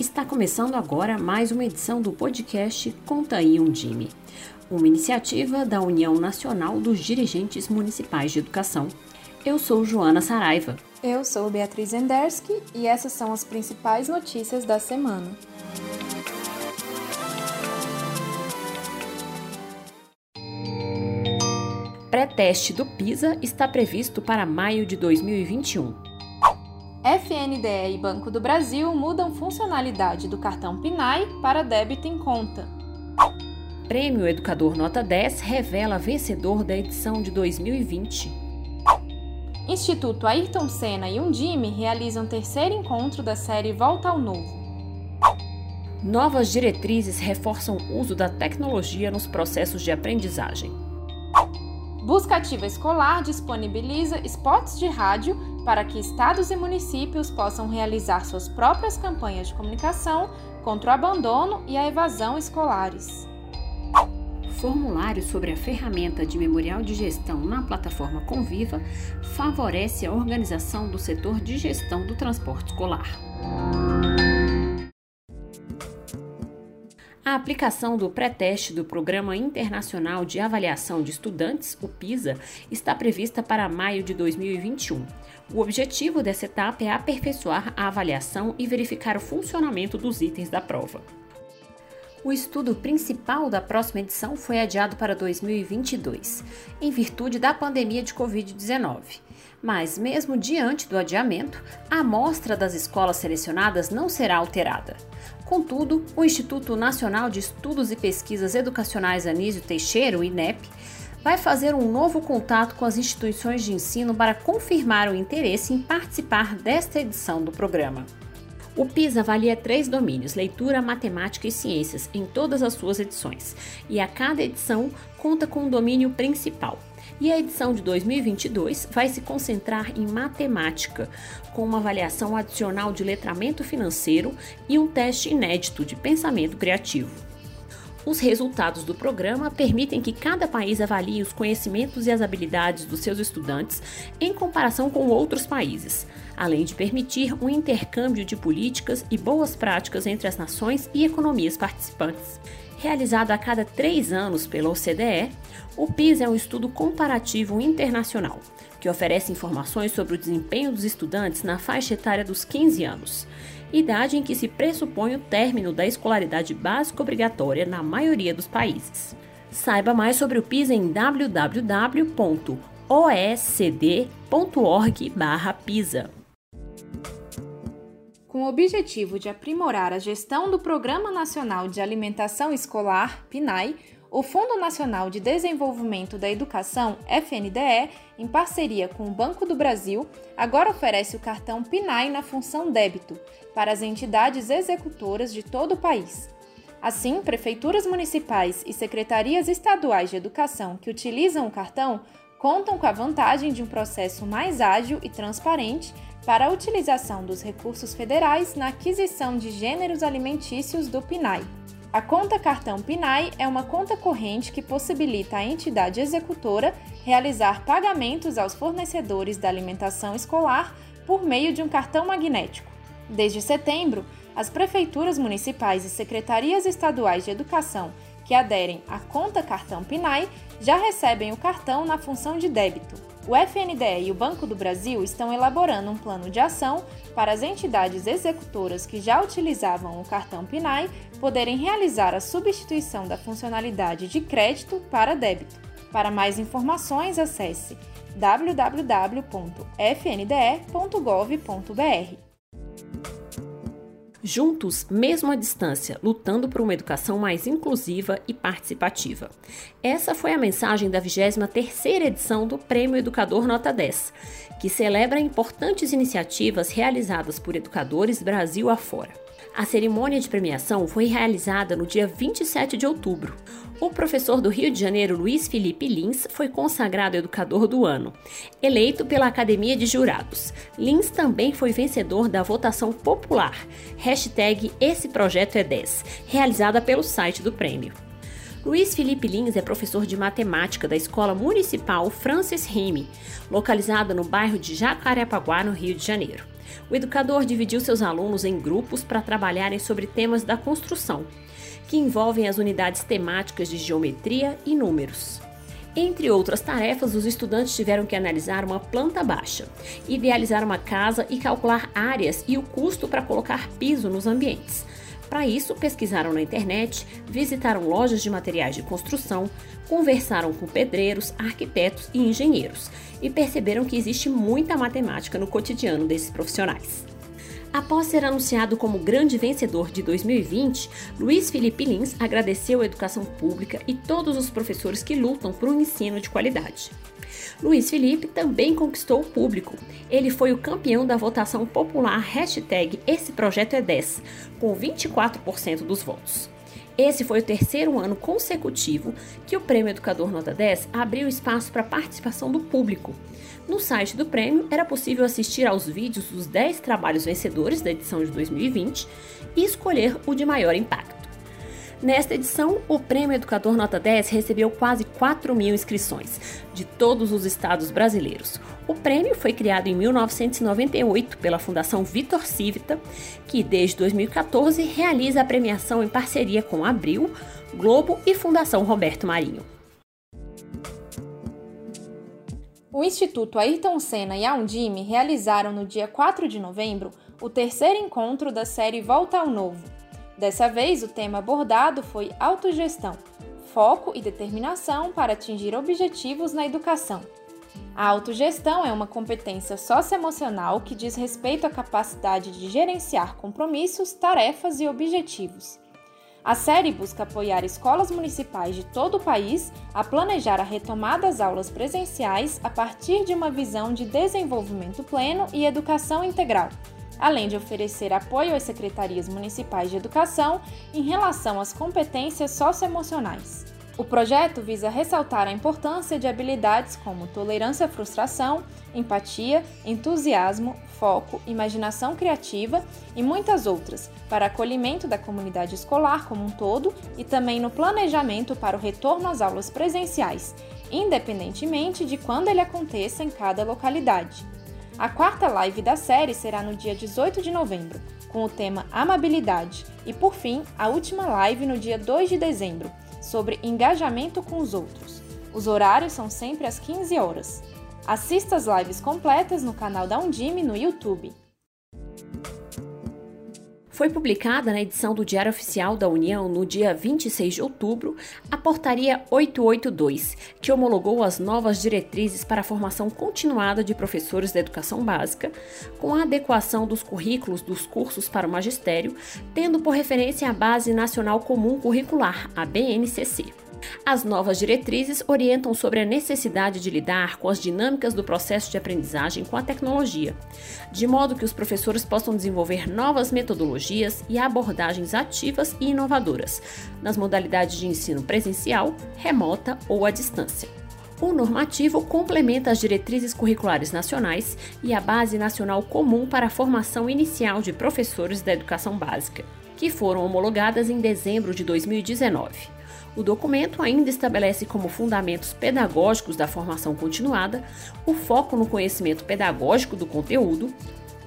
Está começando agora mais uma edição do podcast Conta aí um Dime, uma iniciativa da União Nacional dos Dirigentes Municipais de Educação. Eu sou Joana Saraiva. Eu sou Beatriz Enderski e essas são as principais notícias da semana. Pré-teste do PISA está previsto para maio de 2021. FNDE e Banco do Brasil mudam funcionalidade do cartão PNAE para débito em conta. Prêmio Educador Nota 10 revela vencedor da edição de 2020. Instituto Ayrton Senna e Undime realizam terceiro encontro da série Volta ao Novo. Novas diretrizes reforçam o uso da tecnologia nos processos de aprendizagem. Busca Ativa Escolar disponibiliza spots de rádio para que estados e municípios possam realizar suas próprias campanhas de comunicação contra o abandono e a evasão escolares. Formulário sobre a ferramenta de memorial de gestão na plataforma Conviva favorece a organização do setor de gestão do transporte escolar. A aplicação do pré-teste do Programa Internacional de Avaliação de Estudantes, o PISA, está prevista para maio de 2021. O objetivo dessa etapa é aperfeiçoar a avaliação e verificar o funcionamento dos itens da prova. O estudo principal da próxima edição foi adiado para 2022, em virtude da pandemia de Covid-19. Mas, mesmo diante do adiamento, a amostra das escolas selecionadas não será alterada. Contudo, o Instituto Nacional de Estudos e Pesquisas Educacionais Anísio Teixeira, o INEP, vai fazer um novo contato com as instituições de ensino para confirmar o interesse em participar desta edição do programa. O PISA avalia três domínios: leitura, matemática e ciências, em todas as suas edições, e a cada edição conta com um domínio principal. E a edição de 2022 vai se concentrar em matemática, com uma avaliação adicional de letramento financeiro e um teste inédito de pensamento criativo. Os resultados do programa permitem que cada país avalie os conhecimentos e as habilidades dos seus estudantes em comparação com outros países, além de permitir um intercâmbio de políticas e boas práticas entre as nações e economias participantes. Realizado a cada três anos pela OCDE, o PIS é um estudo comparativo internacional que oferece informações sobre o desempenho dos estudantes na faixa etária dos 15 anos, idade em que se pressupõe o término da escolaridade básica obrigatória na maioria dos países. Saiba mais sobre o PIS em www.oecd.org/pisa. Com o objetivo de aprimorar a gestão do Programa Nacional de Alimentação Escolar, PNAE, o Fundo Nacional de Desenvolvimento da Educação, FNDE, em parceria com o Banco do Brasil, agora oferece o cartão PNAE na função débito para as entidades executoras de todo o país. Assim, prefeituras municipais e secretarias estaduais de educação que utilizam o cartão contam com a vantagem de um processo mais ágil e transparente para a utilização dos recursos federais na aquisição de gêneros alimentícios do PNAE. A conta cartão PNAE é uma conta corrente que possibilita à entidade executora realizar pagamentos aos fornecedores da alimentação escolar por meio de um cartão magnético. Desde setembro, as prefeituras municipais e secretarias estaduais de educação que aderem à conta cartão PNAE já recebem o cartão na função de débito. O FNDE e o Banco do Brasil estão elaborando um plano de ação para as entidades executoras que já utilizavam o cartão PNAE poderem realizar a substituição da funcionalidade de crédito para débito. Para mais informações, acesse www.fnde.gov.br. Juntos, mesmo à distância, lutando por uma educação mais inclusiva e participativa. Essa foi a mensagem da 23ª edição do Prêmio Educador Nota 10, que celebra importantes iniciativas realizadas por educadores Brasil afora. A cerimônia de premiação foi realizada no dia 27 de outubro. O professor do Rio de Janeiro, Luiz Felipe Lins, foi consagrado educador do ano, eleito pela Academia de Jurados. Lins também foi vencedor da votação popular, hashtag Esse Projeto é 10, realizada pelo site do prêmio. Luiz Felipe Lins é professor de matemática da Escola Municipal Francis Rime, localizada no bairro de Jacarepaguá, no Rio de Janeiro. O educador dividiu seus alunos em grupos para trabalharem sobre temas da construção, que envolvem as unidades temáticas de geometria e números. Entre outras tarefas, os estudantes tiveram que analisar uma planta baixa, idealizar uma casa e calcular áreas e o custo para colocar piso nos ambientes. Para isso, pesquisaram na internet, visitaram lojas de materiais de construção, conversaram com pedreiros, arquitetos e engenheiros e perceberam que existe muita matemática no cotidiano desses profissionais. Após ser anunciado como grande vencedor de 2020, Luiz Felipe Lins agradeceu a educação pública e todos os professores que lutam por um ensino de qualidade. Luiz Felipe também conquistou o público. Ele foi o campeão da votação popular hashtag Esse Projeto é 10, com 24% dos votos. Esse foi o terceiro ano consecutivo que o Prêmio Educador Nota 10 abriu espaço para participação do público. No site do prêmio era possível assistir aos vídeos dos 10 trabalhos vencedores da edição de 2020 e escolher o de maior impacto. Nesta edição, o Prêmio Educador Nota 10 recebeu quase 4 mil inscrições de todos os estados brasileiros. O prêmio foi criado em 1998 pela Fundação Vitor Civita, que desde 2014 realiza a premiação em parceria com Abril, Globo e Fundação Roberto Marinho. O Instituto Ayrton Senna e a Undime realizaram no dia 4 de novembro o terceiro encontro da série Volta ao Novo. Dessa vez, o tema abordado foi autogestão, foco e determinação para atingir objetivos na educação. A autogestão é uma competência socioemocional que diz respeito à capacidade de gerenciar compromissos, tarefas e objetivos. A série busca apoiar escolas municipais de todo o país a planejar a retomada das aulas presenciais a partir de uma visão de desenvolvimento pleno e educação integral, além de oferecer apoio às secretarias municipais de educação em relação às competências socioemocionais. O projeto visa ressaltar a importância de habilidades como tolerância à frustração, empatia, entusiasmo, foco, imaginação criativa e muitas outras, para acolhimento da comunidade escolar como um todo e também no planejamento para o retorno às aulas presenciais, independentemente de quando ele aconteça em cada localidade. A quarta live da série será no dia 18 de novembro, com o tema Amabilidade, e por fim, a última live no dia 2 de dezembro sobre engajamento com os outros. Os horários são sempre às 15 horas. Assista as lives completas no canal da Undime no YouTube. Foi publicada na edição do Diário Oficial da União no dia 26 de outubro a Portaria 882, que homologou as novas diretrizes para a formação continuada de professores da educação básica, com a adequação dos currículos dos cursos para o magistério, tendo por referência a Base Nacional Comum Curricular, a BNCC. As novas diretrizes orientam sobre a necessidade de lidar com as dinâmicas do processo de aprendizagem com a tecnologia, de modo que os professores possam desenvolver novas metodologias e abordagens ativas e inovadoras nas modalidades de ensino presencial, remota ou à distância. O normativo complementa as diretrizes curriculares nacionais e a Base Nacional Comum para a Formação Inicial de Professores da Educação Básica, que foram homologadas em dezembro de 2019. O documento ainda estabelece como fundamentos pedagógicos da formação continuada o foco no conhecimento pedagógico do conteúdo,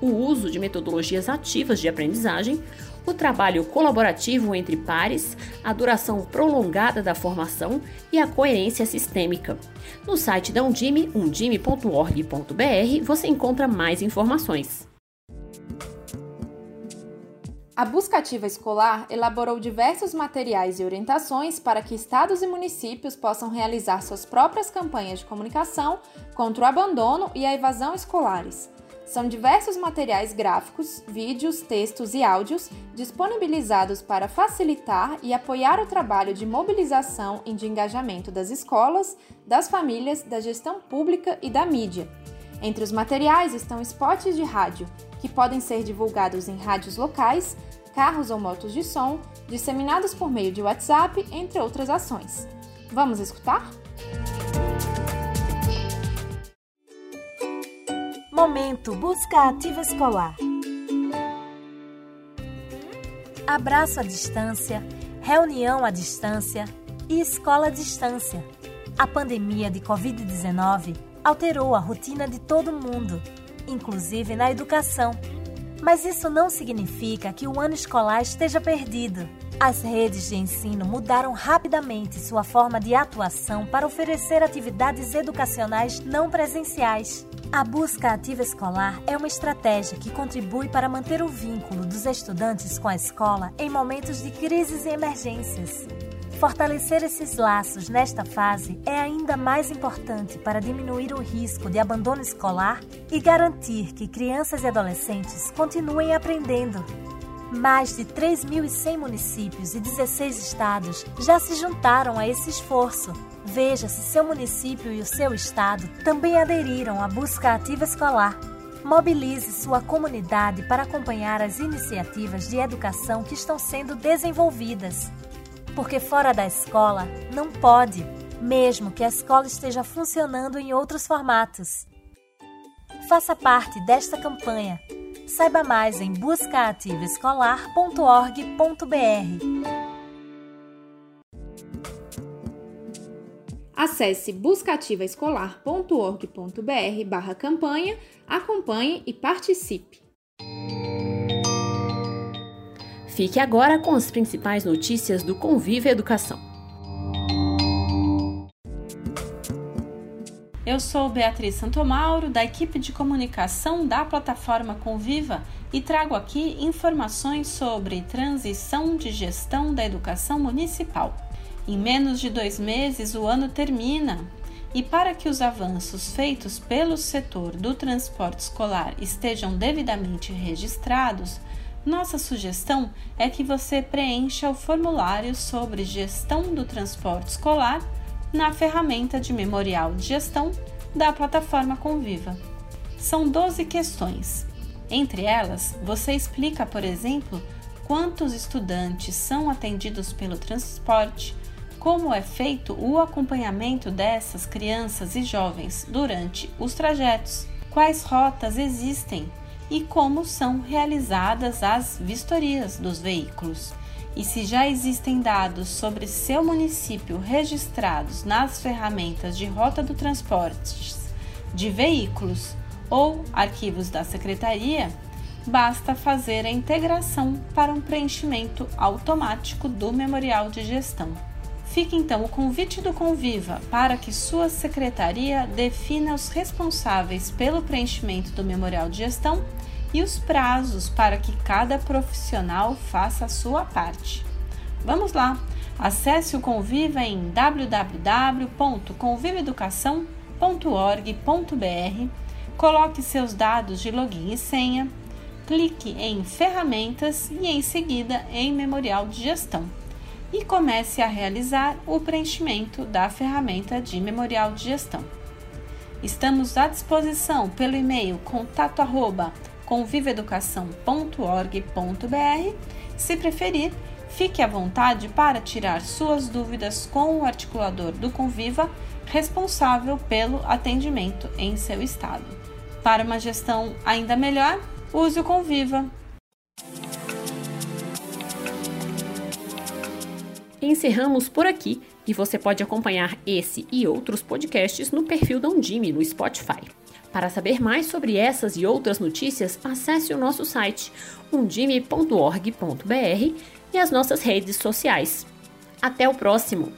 o uso de metodologias ativas de aprendizagem, o trabalho colaborativo entre pares, a duração prolongada da formação e a coerência sistêmica. No site da Undime, undime.org.br, você encontra mais informações. A Buscativa Escolar elaborou diversos materiais e orientações para que estados e municípios possam realizar suas próprias campanhas de comunicação contra o abandono e a evasão escolares. São diversos materiais gráficos, vídeos, textos e áudios disponibilizados para facilitar e apoiar o trabalho de mobilização e de engajamento das escolas, das famílias, da gestão pública e da mídia. Entre os materiais estão spots de rádio, que podem ser divulgados em rádios locais, carros ou motos de som, disseminados por meio de WhatsApp, entre outras ações. Vamos escutar? Momento Busca Ativa Escolar. Abraço à distância, reunião à distância e escola à distância. A pandemia de Covid-19 alterou a rotina de todo mundo, inclusive na educação Mas isso não significa que o ano escolar esteja perdido. As redes de ensino mudaram rapidamente sua forma de atuação para oferecer atividades educacionais não presenciais. A busca ativa escolar é uma estratégia que contribui para manter o vínculo dos estudantes com a escola em momentos de crises e emergências. Fortalecer esses laços nesta fase é ainda mais importante para diminuir o risco de abandono escolar e garantir que crianças e adolescentes continuem aprendendo. Mais de 3.100 municípios e 16 estados já se juntaram a esse esforço. Veja se seu município e o seu estado também aderiram à busca ativa escolar. Mobilize sua comunidade para acompanhar as iniciativas de educação que estão sendo desenvolvidas porque fora da escola não pode, mesmo que a escola esteja funcionando em outros formatos. Faça parte desta campanha. Saiba mais em buscaativaescolar.org.br. Acesse buscaativaescolar.org.br/barra campanha, acompanhe e participe. Fique agora com as principais notícias do Convive Educação. Eu sou Beatriz Santomauro, da equipe de comunicação da plataforma Conviva, e trago aqui informações sobre transição de gestão da educação municipal. Em menos de dois meses, o ano termina. E para que os avanços feitos pelo setor do transporte escolar estejam devidamente registrados, nossa sugestão é que você preencha o formulário sobre gestão do transporte escolar na ferramenta de memorial de gestão da plataforma Conviva. São 12 questões. Entre elas, você explica, por exemplo, quantos estudantes são atendidos pelo transporte, como é feito o acompanhamento dessas crianças e jovens durante os trajetos, quais rotas existem e como são realizadas as vistorias dos veículos. E se já existem dados sobre seu município registrados nas ferramentas de rota do transporte de veículos ou arquivos da secretaria, basta fazer a integração para um preenchimento automático do memorial de gestão. Fica então o convite do Conviva para que sua secretaria defina os responsáveis pelo preenchimento do memorial de gestão e os prazos para que cada profissional faça a sua parte. Vamos lá! Acesse o Conviva em www.convivaeducação.org.br, coloque seus dados de login e senha, clique em Ferramentas e em seguida em Memorial de Gestão e comece a realizar o preenchimento da ferramenta de memorial de gestão. Estamos à disposição pelo e-mail contato@conviveeducação.org.br. Se preferir, fique à vontade para tirar suas dúvidas com o articulador do Conviva, responsável pelo atendimento em seu estado. Para uma gestão ainda melhor, use o Conviva. Encerramos por aqui e você pode acompanhar esse e outros podcasts no perfil da Undime no Spotify. Para saber mais sobre essas e outras notícias, acesse o nosso site undime.org.br e as nossas redes sociais. Até o próximo!